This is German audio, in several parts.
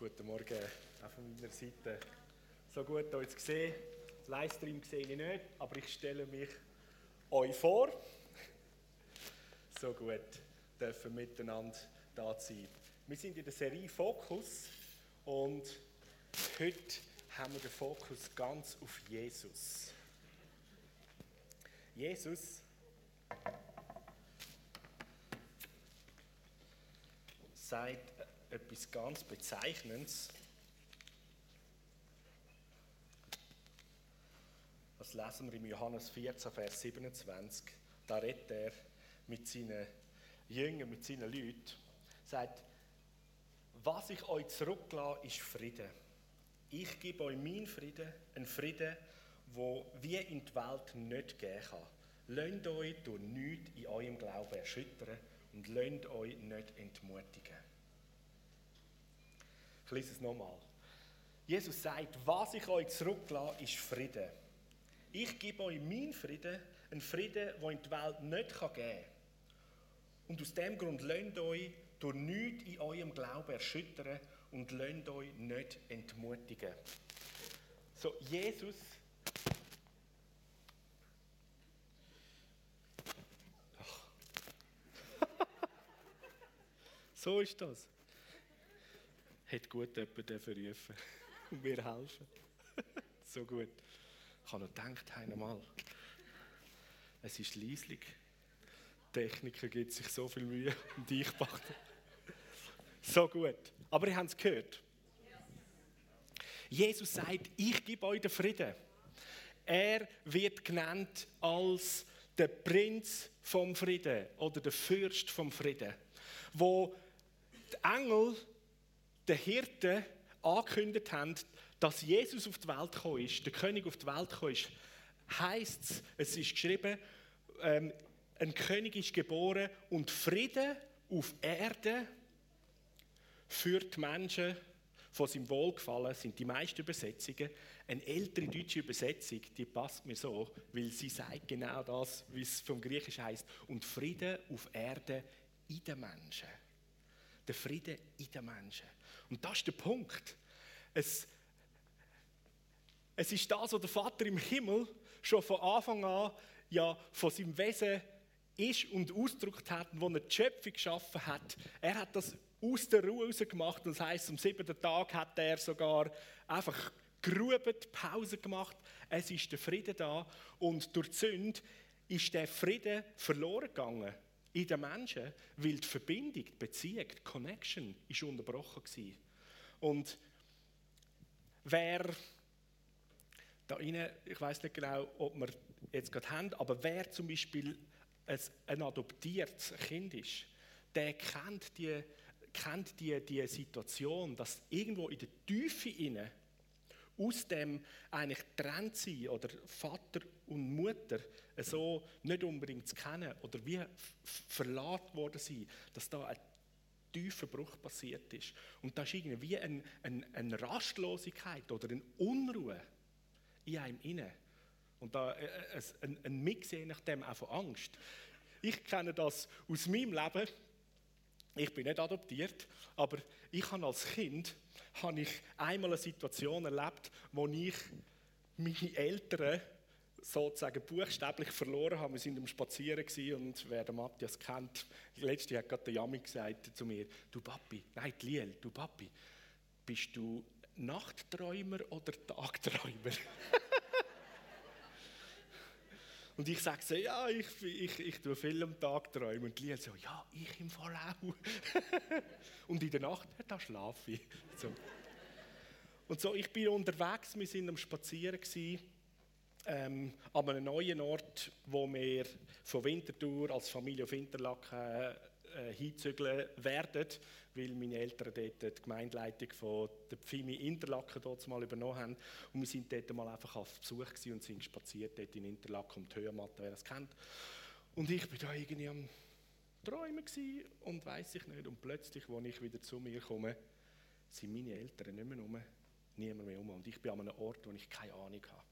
guten Morgen auch von meiner Seite. So gut euch zu sehen. Livestream sehe ich nicht, aber ich stelle mich euch vor. So gut dürfen miteinander da sein. Wir sind in der Serie Fokus und heute haben wir den Fokus ganz auf Jesus. Jesus sagt etwas ganz Bezeichnendes. Das lesen wir im Johannes 14, Vers 27. Da redet er mit seinen Jüngern, mit seinen Leuten, sagt, was ich euch zurücklasse, ist Frieden. Ich gebe euch meinen Frieden, einen Frieden, wo wie in die Welt nicht gehen kann. Lasst euch durch nichts in eurem Glauben erschüttern und lasst euch nicht entmutigen. Ich lese es nochmal. Jesus sagt, was ich euch zurücklasse, ist Frieden. Ich gebe euch meinen Frieden, einen Frieden, den in die Welt nicht geben kann. Und aus dem Grund lasst euch durch nichts in eurem Glauben erschüttern und lasst euch nicht entmutigen. So, Jesus so ist das. Hätte gut jemand rufen und mir helfen. so gut. Ich habe noch gedacht, einmal. Es ist leislich. Techniker gibt sich so viel Mühe und ich mache So gut. Aber ihr habt es gehört. Jesus sagt, ich gebe euch den Frieden. Er wird genannt als der Prinz vom Frieden oder der Fürst vom Frieden, wo die Engel, der Hirten angekündigt haben, dass Jesus auf die Welt gekommen ist, der König auf die Welt gekommen ist, heißt es, es ist geschrieben, ähm, ein König ist geboren und Frieden auf Erde für die Menschen von seinem Wohlgefallen sind die meisten Übersetzungen. Eine ältere deutsche Übersetzung, die passt mir so, weil sie sagt genau das, wie es vom Griechischen heißt. Und Frieden auf Erde in den Menschen. Der Frieden in den Menschen. Und das ist der Punkt. Es, es ist das, was der Vater im Himmel schon von Anfang an ja von seinem Wesen ist und ausgedrückt hat, wo er die Schöpfung geschaffen hat. Er hat das aus der Ruhe raus gemacht. Das heißt, am siebten Tag hat er sogar einfach gerubet, Pause gemacht. Es ist der Frieden da und durch die Sünde ist der Frieden verloren gegangen in den Menschen, weil die Verbindung, die Beziehung, die Connection ist unterbrochen war. Und wer da rein, ich weiß nicht genau, ob wir jetzt gerade haben, aber wer zum Beispiel ein adoptiertes Kind ist, der kennt die, kennt die, die Situation, dass irgendwo in der Tiefe inne aus dem eigentlich trennt sein oder Vater und Mutter so nicht unbedingt zu kennen oder wie verlassen worden sind, dass da ein tiefer Bruch passiert ist. Und da ist irgendwie eine, eine, eine Rastlosigkeit oder eine Unruhe in einem inne. Und da äh, äh, ein, ein Mix je nachdem auch von Angst. Ich kenne das aus meinem Leben. Ich bin nicht adoptiert, aber ich habe als Kind habe ich einmal eine Situation erlebt, wo ich meine Eltern sozusagen buchstäblich verloren habe. Wir sind am Spazieren und wer den Matthias kennt, letzte hat gerade der Yami gesagt zu mir, du Papi, nein, Liel, du Papi, bist du Nachtträumer oder Tagträumer? Und ich sage so, ja, ich, ich, ich tue viel am Tag träumen. Und die so, ja, ich im Fall auch. und in der Nacht, da schlafe ich. So. Und so, ich bin unterwegs, wir sind am Spazieren gewesen, ähm, an einem neuen Ort, wo wir von Winterthur als Familie auf Interlaken äh, hinzügeln werden, weil meine Eltern dort die Gemeindeleitung von der Pfimi Interlaken dort mal übernommen haben. Und wir sind dort mal einfach auf Besuch und sind spaziert dort in Interlaken um die Höhenmatte, wer das kennt. Und ich war da irgendwie am Träumen und weiß ich nicht. Und plötzlich, als ich wieder zu mir komme, sind meine Eltern nicht mehr rum, niemand mehr um. Und ich bin an einem Ort, wo ich keine Ahnung habe.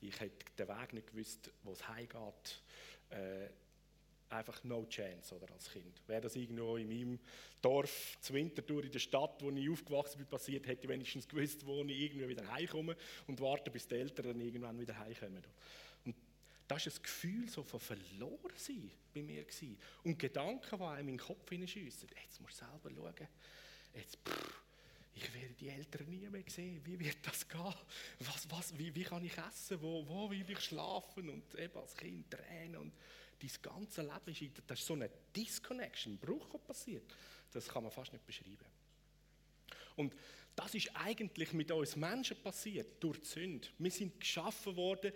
Ich hätte den Weg nicht gewusst, wo es heimgeht. äh, einfach no chance oder, als Kind. Wäre das irgendwo in meinem Dorf, zu Winterthur, in der Stadt, wo ich aufgewachsen bin, passiert, hätte ich wenigstens gewusst, wo ich irgendwie wieder heimkomme und warte, bis die Eltern dann irgendwann wieder heimkommen. Und das war ein Gefühl so von verloren sein bei mir. Gewesen. Und Gedanken, die einem in den Kopf hineinschiessen. Jetzt musst du selber schauen. Jetzt, pff, ich werde die Eltern nie mehr sehen. Wie wird das gehen? Was, was, wie, wie kann ich essen? Wo, wo will ich schlafen? Und eben als Kind Tränen. Und dein ganze Leben ist, das ist so eine Disconnection, ein Bruch, passiert. Das kann man fast nicht beschreiben. Und das ist eigentlich mit uns Menschen passiert, durch die Sünde. Wir sind geschaffen worden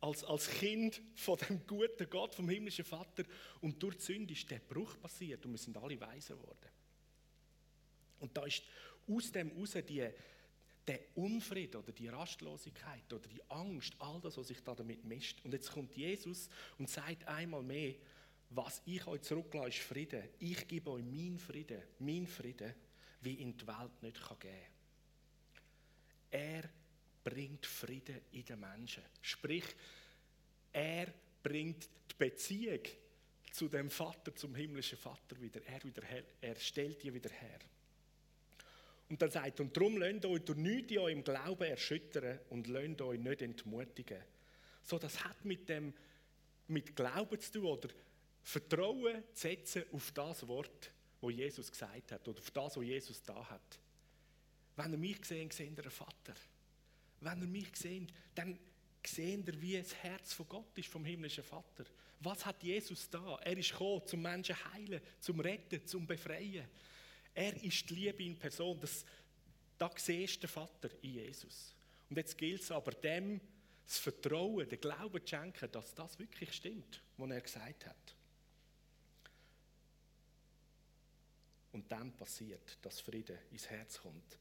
als, als Kind von dem guten Gott, vom himmlischen Vater. Und durch die Sünde ist der Bruch passiert und wir sind alle weise geworden. Und da ist aus dem heraus die, der Unfrieden oder die Rastlosigkeit oder die Angst, all das, was sich da damit mischt. Und jetzt kommt Jesus und sagt einmal mehr, was ich euch zurücklasse, ist Frieden. Ich gebe euch meinen Frieden, mein Frieden, wie in die Welt nicht kann geben kann. Er bringt Frieden in den Menschen. Sprich, er bringt die Beziehung zu dem Vater, zum himmlischen Vater wieder. Er, wieder, er stellt die wieder her. Und dann sagt und darum lasst euch durch nichts in eurem Glauben erschüttern und lasst euch nicht entmutigen. So, das hat mit dem, mit Glauben zu tun oder Vertrauen zu setzen auf das Wort, wo Jesus gesagt hat oder auf das, was Jesus da hat. Wenn ihr mich seht, seht ihr einen Vater. Wenn ihr mich seht, dann seht ihr, wie das Herz von Gott ist, vom himmlischen Vater. Was hat Jesus da? Er ist gekommen, zum Menschen heilen, zum Retten, zum Befreien. Er ist die Liebe in Person. Das, da siehst du den Vater in Jesus. Und jetzt gilt es aber dem, das Vertrauen, den Glauben zu schenken, dass das wirklich stimmt, was er gesagt hat. Und dann passiert, dass Friede ins Herz kommt.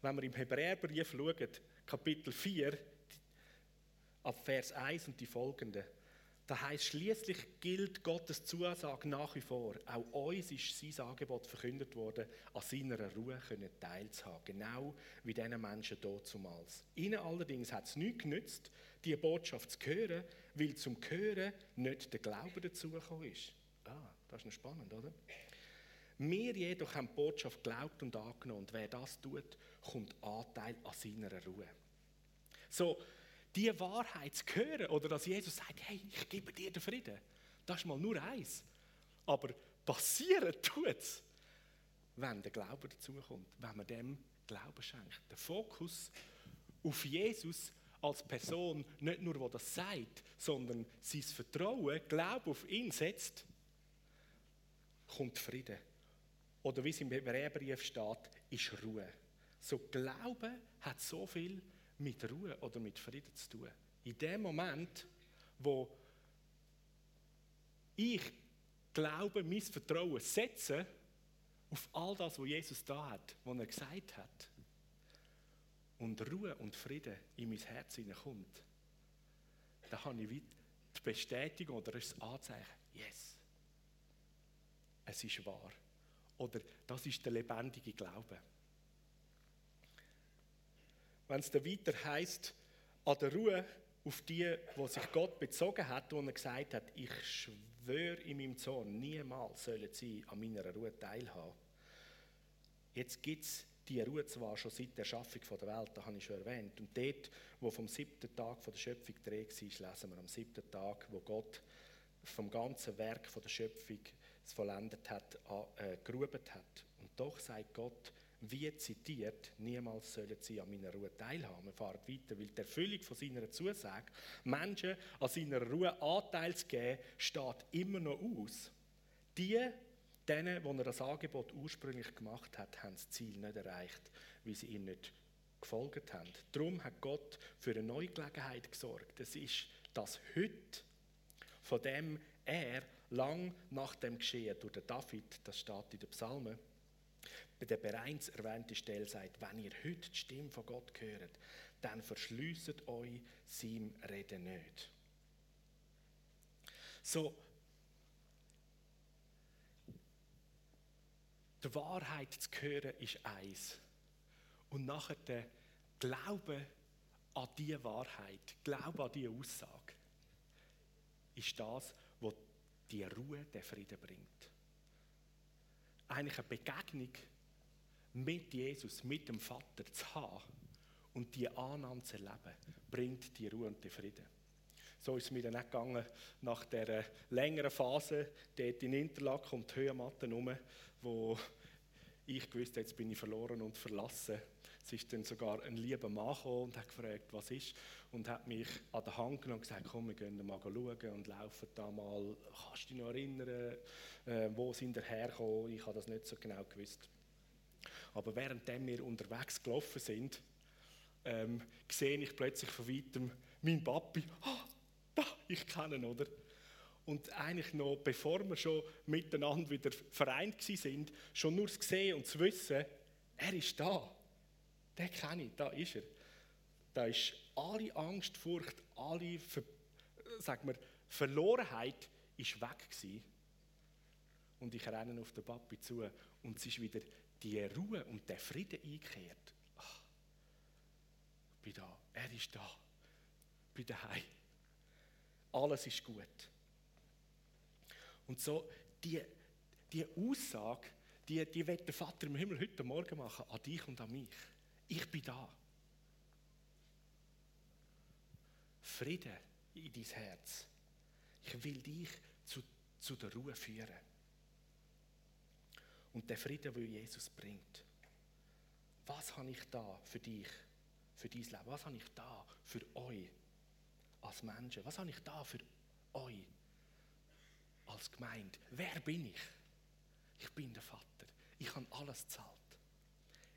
Wenn wir im Hebräerbrief schauen, Kapitel 4, ab Vers 1 und die folgenden, das heißt, schließlich gilt Gottes Zusage nach wie vor. Auch uns ist sein Angebot verkündet worden, an seiner Ruhe können teilzuhaben. Genau wie diesen Menschen dort zumals. Ihnen allerdings hat es nichts genützt, diese Botschaft zu hören, weil zum Hören nicht der Glaube dazugekommen ist. Ah, das ist noch spannend, oder? Wir jedoch haben die Botschaft geglaubt und angenommen. Und wer das tut, kommt Anteil an seiner Ruhe. So, die Wahrheit zu hören oder dass Jesus sagt, hey, ich gebe dir den Frieden, das ist mal nur eins. Aber passieren tut es, wenn der Glaube dazukommt, wenn man dem Glauben schenkt. Der Fokus auf Jesus als Person, nicht nur, wo das sagt, sondern sein Vertrauen, Glaube auf ihn setzt, kommt Frieden. Oder wie es im Hebräerbrief steht, ist Ruhe. So Glaube hat so viel mit Ruhe oder mit Frieden zu tun. In dem Moment, wo ich glaube, mein Vertrauen setze auf all das, was Jesus da hat, was er gesagt hat, und Ruhe und Frieden in mein Herz hineinkommt, dann habe ich die Bestätigung oder das Anzeichen, yes, es ist wahr. Oder das ist der lebendige Glaube. Wenn es dann weiter heißt, an der Ruhe auf die, wo sich Gott bezogen hat, wo er gesagt hat, ich schwöre in meinem Zorn, niemals sollen sie an meiner Ruhe teilhaben. Jetzt gibt es die Ruhe zwar schon seit der Schaffung der Welt, das habe ich schon erwähnt. Und dort, wo vom siebten Tag der Schöpfung dreht war, lesen wir am siebten Tag, wo Gott vom ganzen Werk der Schöpfung es vollendet hat, äh, geruht hat. Und doch sagt Gott, wie zitiert, niemals sollen sie an meiner Ruhe teilhaben. Wir fahren weiter, weil die Erfüllung von seiner Zusage, Menschen an seiner Ruhe Anteil zu geben, steht immer noch aus. Die, denen, die er das Angebot ursprünglich gemacht hat, haben das Ziel nicht erreicht, weil sie ihm nicht gefolgt haben. Darum hat Gott für eine neue Gelegenheit gesorgt. Das ist das Heute, von dem er lang nach dem Geschehen durch den David, das steht in den Psalmen, der bereits erwähnten Stelle sagt, wenn ihr heute die Stimme von Gott hört, dann verschließt euch seinem Reden nicht. So, die Wahrheit zu hören ist eins. Und nachher der Glaube an diese Wahrheit, Glaube an diese Aussage, ist das, wo die Ruhe, den Frieden bringt. Eigentlich eine Begegnung mit Jesus, mit dem Vater zu haben und die Annahme zu erleben, bringt die Ruhe und den Frieden. So ist es mir dann nicht gegangen, nach der längeren Phase dort in Interlaken um die Höhenmatte herum, wo ich gewusst jetzt bin ich verloren und verlassen. Es ist dann sogar ein lieber Mann gekommen und hat gefragt, was ist, und hat mich an der Hand genommen und gesagt, komm, wir gehen mal schauen und laufen da mal. Kannst du dich noch erinnern, äh, wo sind wir hergekommen? Ich habe das nicht so genau gewusst. Aber während wir unterwegs gelaufen sind, ähm, sehe ich plötzlich von weitem meinen Papi. Ah, da, ich kenne ihn, oder? Und eigentlich noch, bevor wir schon miteinander wieder vereint sind, schon nur zu sehen und zu wissen, er ist da. Den kenne ich, da ist er. Da ist alle Angst, Furcht, alle Ver sag mal, Verlorenheit ist weg gewesen. Und ich renne auf den Papi zu und es ist wieder die Ruhe und der Frieden eingekehrt. Ach, ich bin da, er ist da, ich bin daheim. Alles ist gut. Und so, die, die Aussage, die, die wird der Vater im Himmel heute Morgen machen, an dich und an mich. Ich bin da. Frieden in dein Herz. Ich will dich zu, zu der Ruhe führen. Und der Frieden, den Jesus bringt. Was habe ich da für dich, für dein Leben? Was habe ich da für euch als Menschen? Was habe ich da für euch als Gemeinde. Wer bin ich? Ich bin der Vater. Ich habe alles zahlt.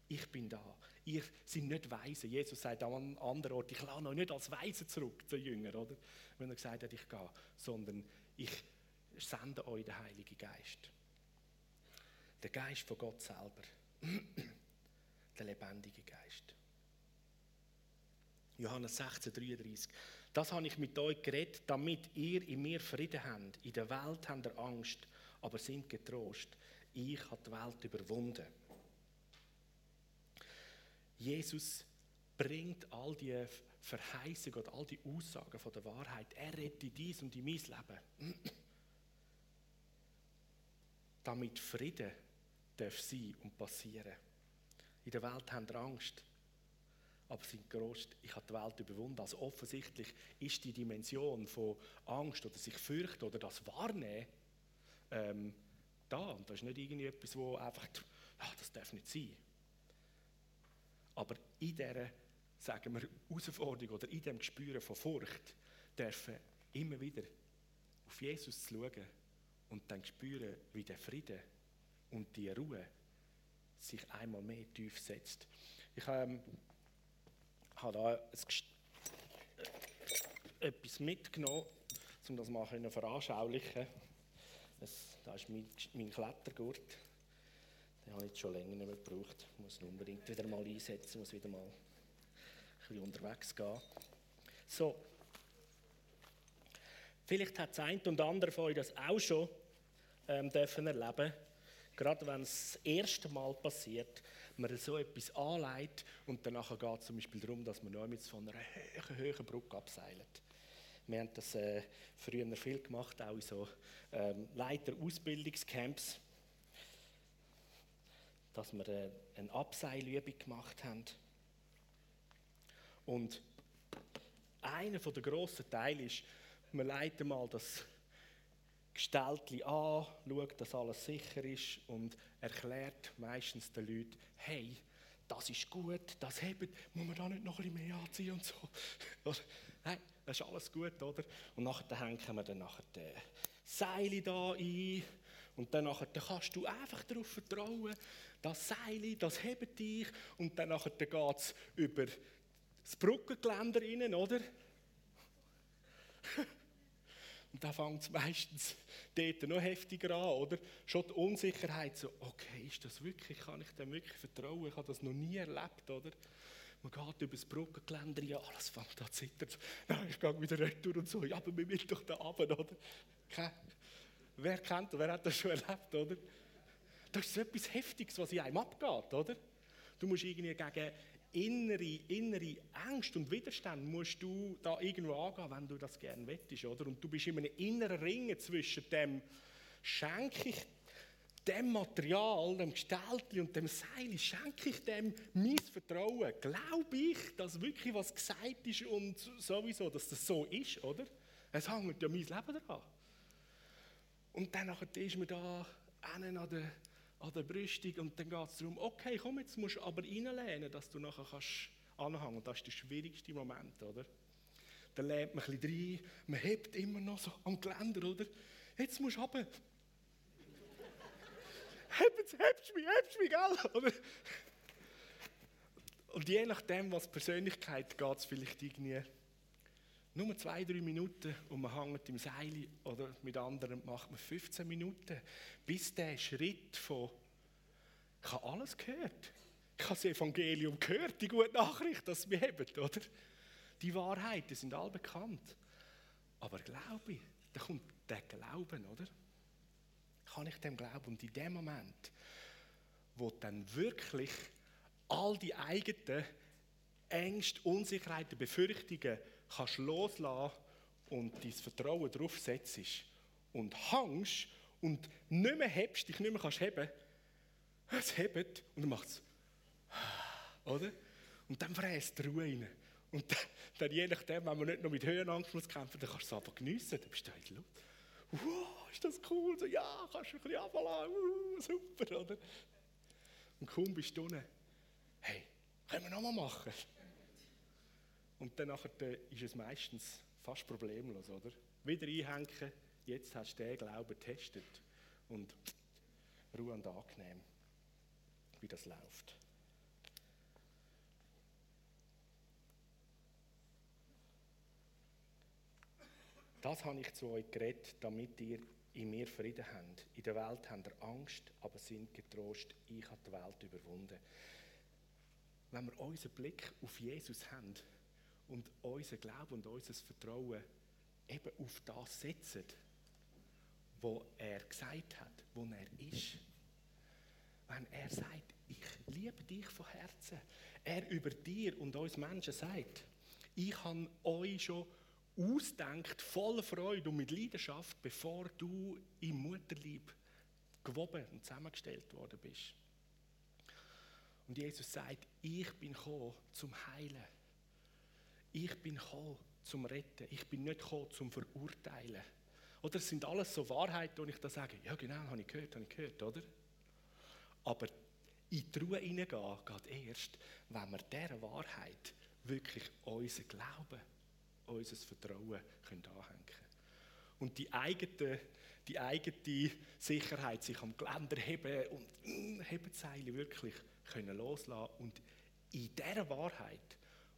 Ich bin da. Ihr seid nicht Weise. Jesus sagt an einem anderen Ort, ich lasse euch nicht als Weise zurück, zu Jünger, oder? Wenn er gesagt hat, ich gehe, sondern ich sende euch den Heiligen Geist. Der Geist von Gott selber. der lebendige Geist. Johannes 16, 33. Das habe ich mit euch geredet, damit ihr in mir Frieden habt. In der Welt habt ihr Angst, aber sind getrost. Ich habe die Welt überwunden. Jesus bringt all die Verheißungen all die Aussagen von der Wahrheit. Er rettet dies und in mein Leben. Damit Frieden darf sein und passieren. In der Welt haben ihr Angst, aber sind gerost, ich habe die Welt überwunden. Also offensichtlich ist die Dimension von Angst oder sich fürchten oder das Wahrnehmen ähm, da. Und das ist nicht irgendwie etwas, wo einfach, ja, das darf nicht sein. Aber in dieser, sagen wir, Herausforderung oder in diesem Gespüren von Furcht dürfen immer wieder auf Jesus zu schauen und dann spüren, wie der Friede und die Ruhe sich einmal mehr tief setzt. Ich habe ähm, habe da ein, etwas mitgenommen, um das mal zu veranschaulichen. Das, das ist mein, mein Klettergurt. Den habe ich jetzt schon länger nicht mehr gebraucht. Ich muss ihn unbedingt wieder mal einsetzen, muss wieder mal ein bisschen unterwegs gehen. So. Vielleicht hat das eine und andere von euch das auch schon ähm, dürfen erleben Gerade wenn es das erste Mal passiert, man so etwas anlegt und danach geht es zum Beispiel darum, dass man noch von einer hohen, hohen Brücke abseilt. Wir haben das äh, früher viel gemacht, auch in so ähm, Leiter-Ausbildungscamps, dass wir eine Abseilübung gemacht haben. Und einer der grossen Teile ist, wir leiten mal das Gestelltli an, schaut, dass alles sicher ist und erklärt meistens den Leuten, hey, das ist gut, das hebt, muss man da nicht noch ein bisschen mehr anziehen und so. Nein, das ist alles gut, oder? Und nachher hängen wir dann nachher die Seile da ein und dann, nachher, kannst du einfach darauf vertrauen, das Seil, das hebt dich und dann geht es über das Brückengeländer rein, oder? Und dann fängt es meistens dort noch heftiger an, oder? Schon die Unsicherheit, so, okay, ist das wirklich, kann ich dem wirklich vertrauen? Ich habe das noch nie erlebt, oder? Man geht über das Brückengeländer, ja, alles fängt an zu zittern. Nein, ich gehe wieder retour und so, ja, aber wir müssen doch da runter, oder? Wer kennt wer hat das schon erlebt, oder? Das ist etwas Heftiges, was in einem abgeht, oder? Du musst irgendwie gegen innere, innere Ängste und Widerstand musst du da irgendwo angehen, wenn du das gerne wettest, oder? Und du bist in einem inneren Ringen zwischen dem, schenke ich dem Material, dem Gestaltli und dem Seil, schenke ich dem mein Vertrauen? Glaube ich, dass wirklich was gesagt ist und sowieso, dass das so ist, oder? Es hängt ja mein Leben daran. Und dann ist man da an der an der Brüstung und dann geht es darum, okay, komm, jetzt musst du aber reinlehnen, dass du nachher kannst anhängen. Und das ist der schwierigste Moment, oder? Dann lehnt man ein bisschen rein, man hebt immer noch so am Geländer, oder? Jetzt musst du runter. hebst, hebst mich, hebst mich, gell? Oder? Und je nachdem, was Persönlichkeit geht es vielleicht irgendwie nur zwei, drei Minuten und man hängt im Seil oder mit anderen macht man 15 Minuten, bis der Schritt von ich habe alles gehört. Ich habe das Evangelium gehört, die gute Nachricht, dass wir haben, oder? Die Wahrheiten sind all bekannt. Aber Glaube, da kommt der Glauben, oder? Kann ich dem glauben? Und in dem Moment, wo dann wirklich all die eigenen Ängste, Unsicherheiten, Befürchtungen kannst loslassen und dein Vertrauen darauf setzt und hängst und nicht mehr hebst, dich nicht mehr kannst heben, es hebt und dann macht es. Oder? Und dann fräst die Ruhe rein. Und dann, dann, je nachdem, wenn man nicht noch mit Höhenangst muss kämpfen, dann kannst du es aber geniessen. Dann bist du halt. Wow, ist das cool? So, ja, kannst du ein bisschen runterlassen. Uh, super, oder? Und kaum bist du unten. Hey, können wir nochmal machen? Und dann ist es meistens fast problemlos, oder? Wieder einhängen, jetzt hast du den Glauben getestet. Und Ruhe und angenehm, wie das läuft. Das habe ich zu euch geredet, damit ihr in mir Frieden habt. In der Welt habt ihr Angst, aber sind getrost, ich habe die Welt überwunden. Wenn wir unseren Blick auf Jesus haben, und unser Glaube und unser Vertrauen eben auf das setzen, wo er gesagt hat, wo er ist. Wenn er sagt, ich liebe dich von Herzen, er über dir und uns Menschen sagt, ich habe euch schon ausdenkt, voller Freude und mit Leidenschaft, bevor du im Mutterlieb gewoben und zusammengestellt worden bist. Und Jesus sagt, ich bin gekommen zum Heilen ich bin gekommen zum Retten. Ich bin nicht gekommen zum Verurteilen. Oder es sind alles so Wahrheiten, wo ich da sage, ja genau, habe ich gehört, habe ich gehört, oder? Aber in die Ruhe hineingehen geht erst, wenn wir dieser Wahrheit wirklich unser Glauben, unser Vertrauen können anhängen können. Und die eigene, die eigene Sicherheit, sich am Geländer heben und mm, Hebenzeile wirklich können loslassen und in dieser Wahrheit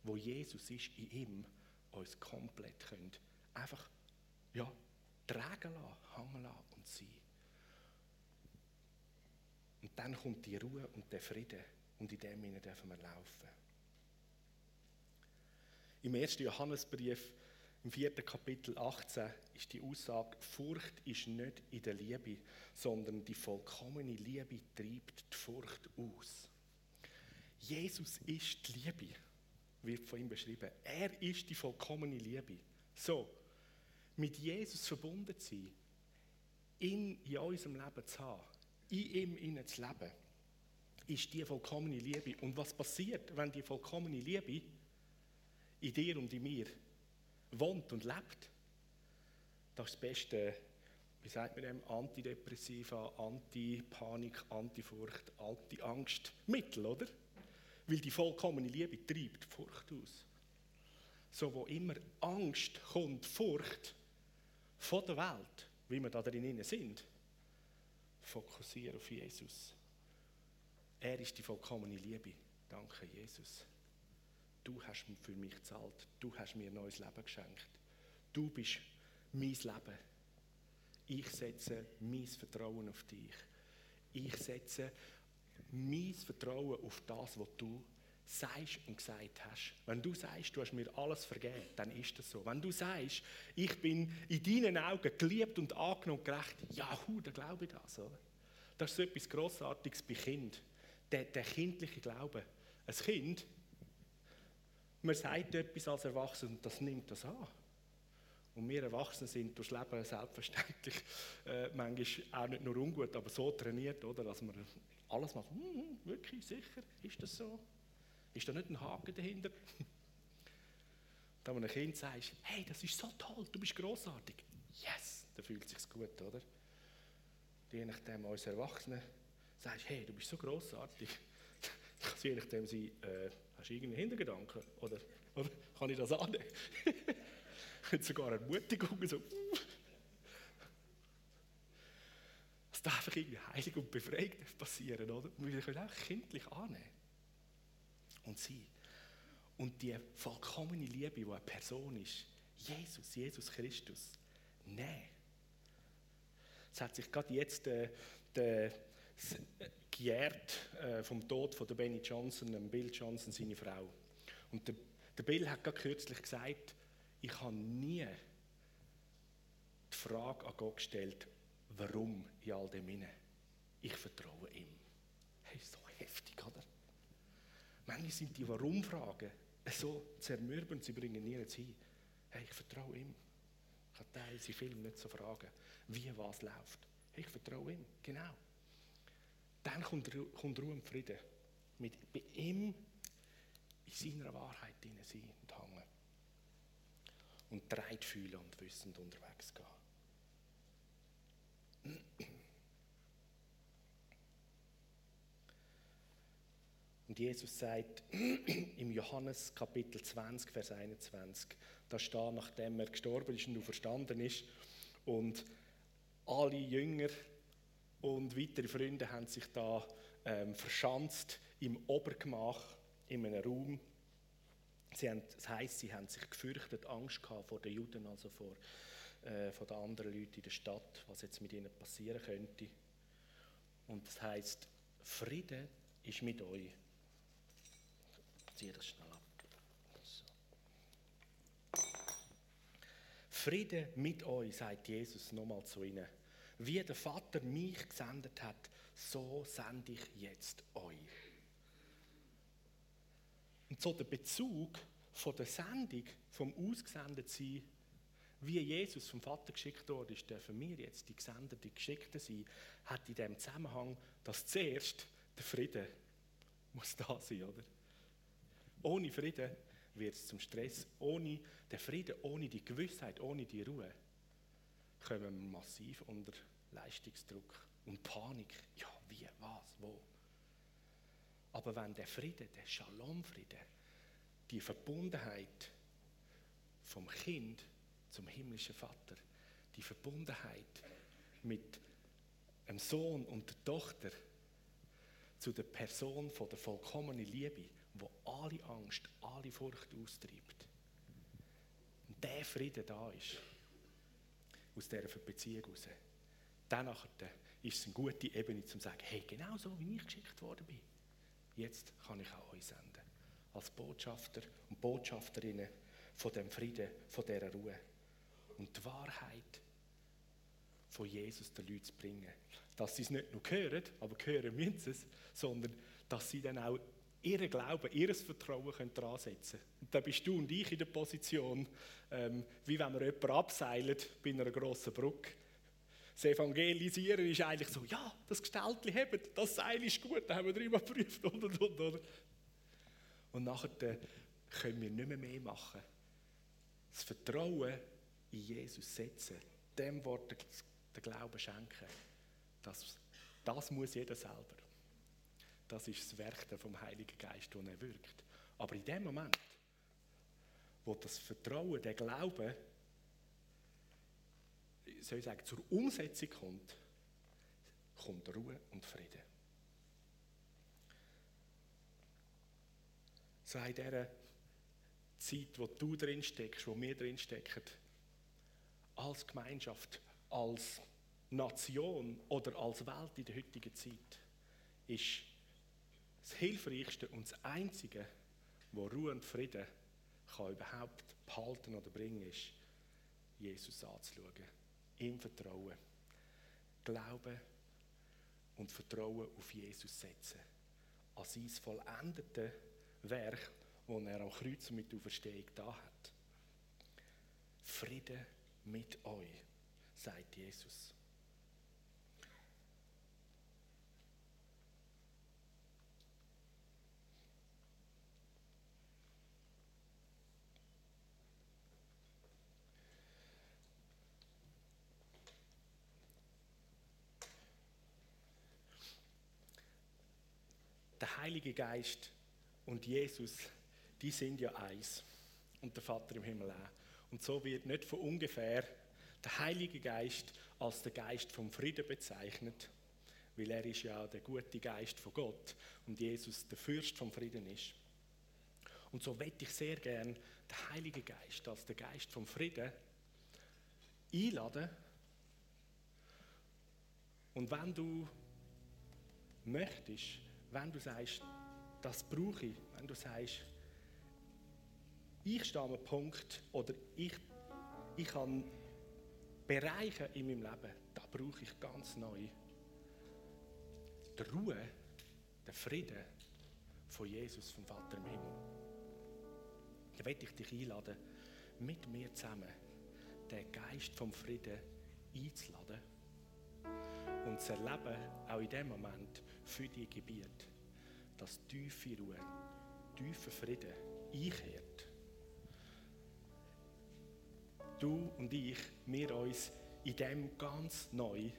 wo Jesus ist, in ihm, uns komplett können einfach ja, tragen lassen, hängen lassen und sein. Und dann kommt die Ruhe und der Friede und in dem hinein dürfen wir laufen. Im 1. Johannesbrief, im 4. Kapitel 18, ist die Aussage, Furcht ist nicht in der Liebe, sondern die vollkommene Liebe treibt die Furcht aus. Jesus ist die Liebe wird von ihm beschrieben. Er ist die vollkommene Liebe. So, mit Jesus verbunden zu sein, ihn in unserem Leben zu haben, in ihm zu leben, ist die vollkommene Liebe. Und was passiert, wenn die vollkommene Liebe in dir und in mir wohnt und lebt? Das ist das beste, wie sagt man dem, Antidepressiva, Antipanik, Antifurcht, Anti-Angst-Mittel, oder? Weil die vollkommene Liebe treibt Furcht aus. So, wo immer Angst kommt, Furcht von der Welt, wie wir da drinnen sind, fokussiere auf Jesus. Er ist die vollkommene Liebe. Danke, Jesus. Du hast für mich gezahlt. Du hast mir ein neues Leben geschenkt. Du bist mein Leben. Ich setze mein Vertrauen auf dich. Ich setze mein Vertrauen auf das, was du sagst und gesagt hast. Wenn du sagst, du hast mir alles vergeben, dann ist das so. Wenn du sagst, ich bin in deinen Augen geliebt und angenommen und gerecht, ja, dann glaube ich das. Oder? Das ist so etwas Grossartiges bei Kind. Der, der kindliche Glaube. Ein Kind man sagt etwas als Erwachsener und das nimmt das an. Und wir Erwachsene sind durchs Leben selbstverständlich äh, manchmal auch nicht nur ungut, aber so trainiert, oder, dass man alles macht. Hm, hm, wirklich sicher? Ist das so? Ist da nicht ein Haken dahinter? Wenn man einem Kind sagt, hey, das ist so toll, du bist großartig. Yes, dann fühlt es sich gut, oder? Je nachdem, als Erwachsene sagst, hey, du bist so großartig. Je nachdem sein, äh, hast du irgendeinen Hintergedanken? Oder, oder kann ich das annehmen? Könnte sogar Ermutigung so. Es darf einfach irgendwie heilig und befreit passieren, oder? Und wir können auch kindlich annehmen. Und sie. Und die vollkommene Liebe, die eine Person ist, Jesus, Jesus Christus, nein. Es hat sich gerade jetzt äh, der, gejährt äh, vom Tod von Benny Johnson, Bill Johnson, seine Frau. Und der, der Bill hat gerade kürzlich gesagt, ich habe nie die Frage an Gott gestellt, warum in all dem inne. Ich vertraue ihm. Hey, so heftig, oder? Manchmal sind die Warum-Fragen so zermürbend, sie bringen jetzt hin. Hey, ich vertraue ihm. Ich kann teilweise Film nicht so fragen, wie was läuft. Hey, ich vertraue ihm, genau. Dann kommt, kommt Ruhe und Frieden. Mit, bei ihm in seiner Wahrheit drin sein und hängen. Und dreit fühlen und wissend unterwegs gehen. Und Jesus sagt im Johannes Kapitel 20, Vers 21, da steht, nachdem er gestorben ist und auferstanden ist, und alle Jünger und weitere Freunde haben sich da ähm, verschanzt im Obergemach, in einem Raum. Sie haben, das heisst, sie haben sich gefürchtet, Angst gehabt vor den Juden, also vor, äh, vor den anderen Leuten in der Stadt, was jetzt mit ihnen passieren könnte. Und das heisst, Friede ist mit euch ziehe das schnell ab. So. Friede mit euch, sagt Jesus nochmal zu ihnen. Wie der Vater mich gesendet hat, so sende ich jetzt euch. Und so der Bezug von der Sendung, vom Ausgesendetsein, wie Jesus vom Vater geschickt worden ist, dürfen wir jetzt die Gesendeten, die Geschickten sein, hat in dem Zusammenhang, dass zuerst der Friede muss da sein, oder? Ohne Frieden wird es zum Stress. Ohne den Frieden, ohne die Gewissheit, ohne die Ruhe kommen wir massiv unter Leistungsdruck und Panik. Ja, wie, was, wo? Aber wenn der Frieden, der Shalom-Frieden, die Verbundenheit vom Kind zum himmlischen Vater, die Verbundenheit mit einem Sohn und der Tochter zu der Person von der vollkommenen Liebe, wo alle Angst, alle Furcht austreibt. Und der Friede da ist, aus dieser Beziehung heraus, dann ist es eine gute Ebene, zum zu sagen, hey, genau so, wie ich geschickt worden bin, jetzt kann ich auch euch senden. Als Botschafter und Botschafterinnen von dem Frieden, von dieser Ruhe. Und die Wahrheit von Jesus den Leuten zu bringen. Dass sie es nicht nur hören, aber hören müssen sie es, sondern dass sie dann auch ihren Glauben, ihr Vertrauen können dran setzen Und dann bist du und ich in der Position, ähm, wie wenn wir jemanden abseilen bei einer grossen Brücke. Das Evangelisieren ist eigentlich so, ja, das Gestaltchen hebt, das Seil ist gut, da haben wir dreimal geprüft, und, und, und, und. Und nachher können wir nicht mehr, mehr machen. Das Vertrauen in Jesus setzen, dem Wort den Glauben schenken, das, das muss jeder selber. Das ist das Werk vom Heiligen Geist, das er wirkt. Aber in dem Moment, wo das Vertrauen, der Glaube, soll ich sagen, zur Umsetzung kommt, kommt Ruhe und Frieden. So in dieser Zeit, wo du drin steckst, wo wir drin stecken, als Gemeinschaft, als Nation oder als Welt in der heutigen Zeit, ist das Hilfreichste und das Einzige, wo Ruhe und Frieden kann überhaupt behalten oder bringen, ist, Jesus anzuschauen. Ihm vertrauen. Glauben und Vertrauen auf Jesus setzen. An sein vollendete Werk den er am Kreuz mit Auferstehung da hat. Friede mit euch, sagt Jesus. der Heilige Geist und Jesus, die sind ja eins. Und der Vater im Himmel auch. Und so wird nicht von ungefähr der Heilige Geist als der Geist vom Frieden bezeichnet, weil er ist ja der gute Geist von Gott und Jesus der Fürst vom Frieden ist. Und so wette ich sehr gern den Heiligen Geist als der Geist vom Frieden einladen. Und wenn du möchtest, wenn du sagst, das brauche ich, wenn du sagst, ich stehe am Punkt oder ich, ich habe Bereiche in meinem Leben, da brauche ich ganz neu die Ruhe, den Frieden von Jesus, vom Vater im Himmel. Da möchte ich dich einladen, mit mir zusammen den Geist vom Frieden einzuladen und zu erleben, auch in dem Moment, für die Gebiete, dass tiefe Ruhe, tiefer Frieden einkehrt. Du und ich, wir uns in dem ganz neu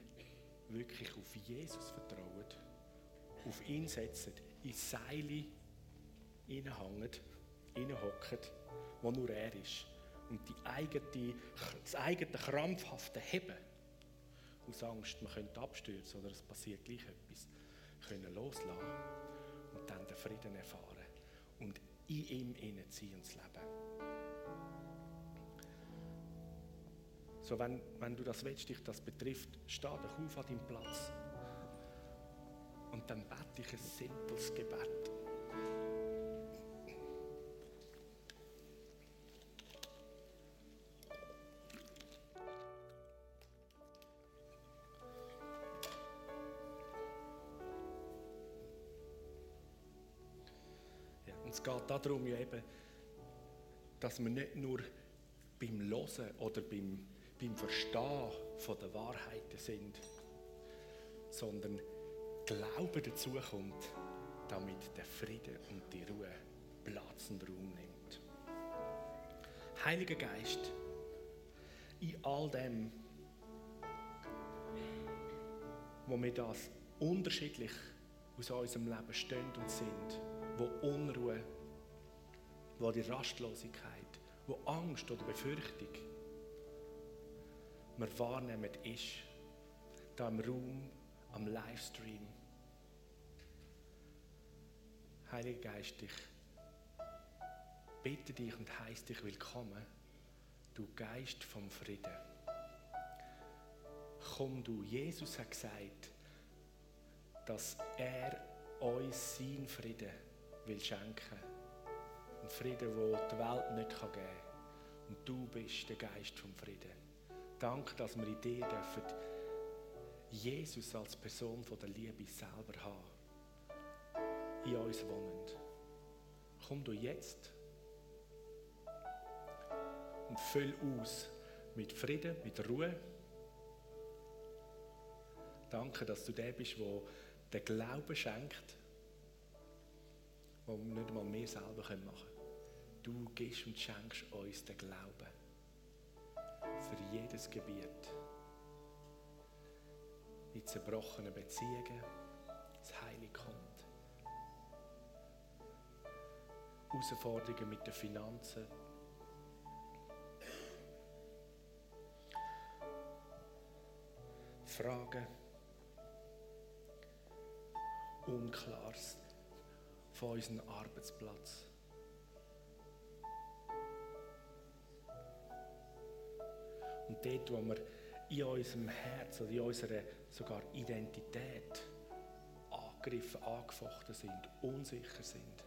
wirklich auf Jesus vertrauen, auf ihn setzen, in Seile hineinhängen, hineinhocken, wo nur er ist. Und die eigene, das eigene krampfhafte Heben aus Angst, man könnte abstürzen oder es passiert gleich etwas, können loslassen und dann den Frieden erfahren und in ihm hineinziehen ins Leben. So, wenn, wenn du das willst, dich das betrifft, steh doch auf an deinem Platz und dann bete ich ein simples Gebet. es geht darum, ja eben, dass wir nicht nur beim Hören oder beim, beim Verstehen der Wahrheiten sind, sondern Glaube dazu kommt, damit der Friede und die Ruhe Platz und Raum nimmt. Heiliger Geist, in all dem, wo wir das unterschiedlich aus unserem Leben stehen und sind, wo Unruhe, wo die Rastlosigkeit, wo Angst oder Befürchtung wir wahrnehmen, ist, da im Raum, am Livestream. Heiliger Geist, ich bitte dich und heiße dich willkommen, du Geist vom Frieden. Komm du, Jesus hat gesagt, dass er uns seinen Frieden will schenken. Ein Frieden, den die Welt nicht geben kann. Und du bist der Geist vom Frieden. Danke, dass wir in dir dürfen Jesus als Person von der Liebe selber haben. In uns wohnend. Komm du jetzt und füll aus mit Frieden, mit Ruhe. Danke, dass du der bist, der den Glauben schenkt die nicht einmal wir selber machen können. Du gibst und schenkst uns den Glauben für jedes Gebiet. In zerbrochenen Beziehungen, das Heilig kommt. Herausforderungen mit den Finanzen. Fragen. Unklares von unserem Arbeitsplatz. Dort, wo wir in unserem Herz oder in unserer sogar Identität angegriffen, angefochten sind, unsicher sind.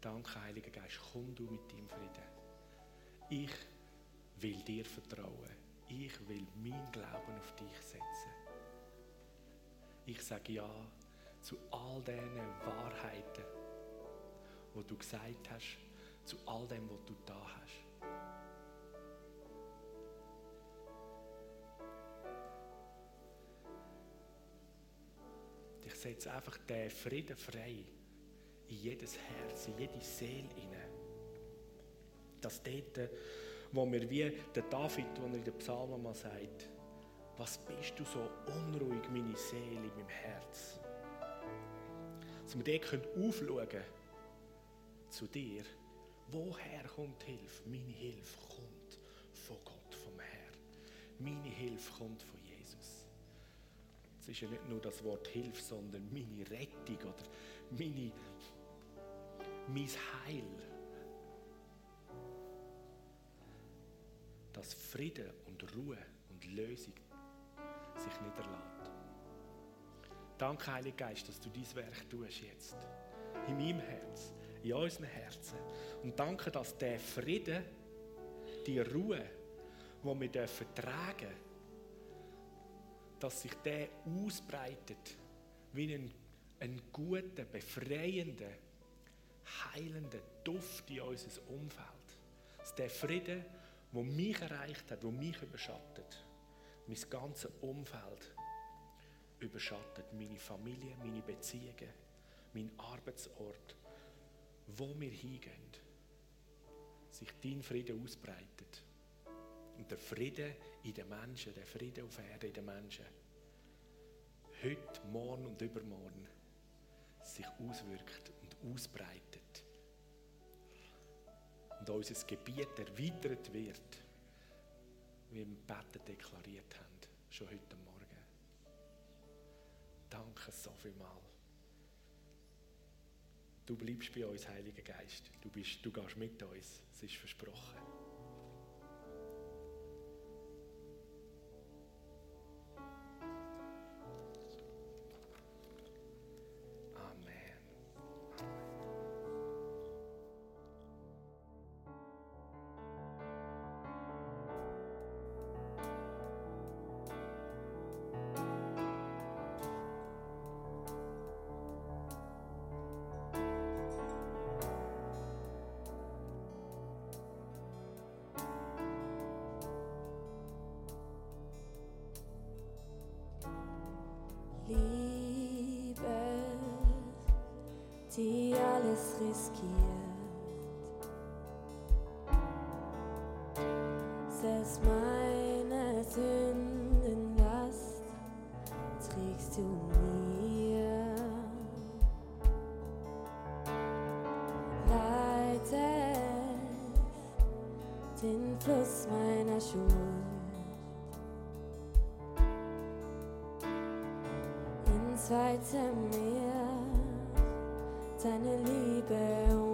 Danke, Heiliger Geist, komm du mit deinem Frieden. Ich will dir vertrauen. Ich will mein Glauben auf dich setzen. Ich sage ja zu all diesen Wahrheiten, was du gesagt hast, zu all dem, was du da hast. Setze einfach den Frieden frei in jedes Herz, in jede Seele hinein. Dass dort, wo wir wie der David, wo er in den Psalmen mal sagt, was bist du so unruhig, meine Seele, in meinem Herz? Dass wir dort aufschauen können zu dir. Woher kommt Hilfe? Meine Hilfe kommt von Gott, vom Herrn. Meine Hilfe kommt von. Es ist ja nicht nur das Wort Hilfe, sondern meine Rettung oder meine, mein Heil. Dass Frieden und Ruhe und Lösung sich niederlässt. Danke, Heiliger Geist, dass du dieses Werk tust jetzt. In meinem Herz, in unseren Herzen. Und danke, dass der Frieden, die Ruhe, die wir dürfen tragen dass sich der ausbreitet wie ein, ein guter, befreiender, heilender Duft in unser Umfeld. Dass der Frieden, der mich erreicht hat, der mich überschattet, mein ganzes Umfeld überschattet. Meine Familie, meine Beziehungen, mein Arbeitsort, wo wir hingehen, sich dein Frieden ausbreitet. Und der Frieden in den Menschen, der Frieden auf Erde in den Menschen, heute, morgen und übermorgen sich auswirkt und ausbreitet. Und unser Gebiet erweitert wird wie wir im Betten deklariert haben, schon heute Morgen. Danke so vielmal. Du bleibst bei uns, Heiliger Geist. Du, bist, du gehst mit uns. Es ist versprochen. Den Fluss meiner Schuld. ins weite Meer deine Liebe